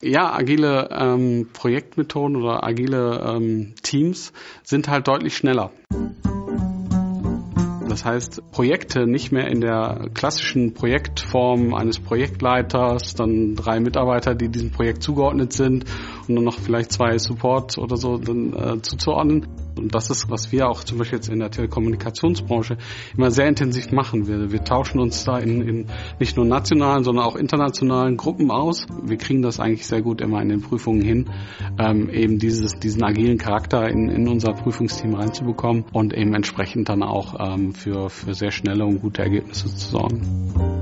Ja, agile ähm, Projektmethoden oder agile ähm, Teams sind halt deutlich schneller. Das heißt, Projekte nicht mehr in der klassischen Projektform eines Projektleiters, dann drei Mitarbeiter, die diesem Projekt zugeordnet sind und dann noch vielleicht zwei Support oder so dann äh, zuzuordnen, und das ist, was wir auch zum Beispiel jetzt in der Telekommunikationsbranche immer sehr intensiv machen. Wir, wir tauschen uns da in, in nicht nur nationalen, sondern auch internationalen Gruppen aus. Wir kriegen das eigentlich sehr gut immer in den Prüfungen hin, ähm, eben dieses, diesen agilen Charakter in, in unser Prüfungsteam reinzubekommen und eben entsprechend dann auch ähm, für, für sehr schnelle und gute Ergebnisse zu sorgen.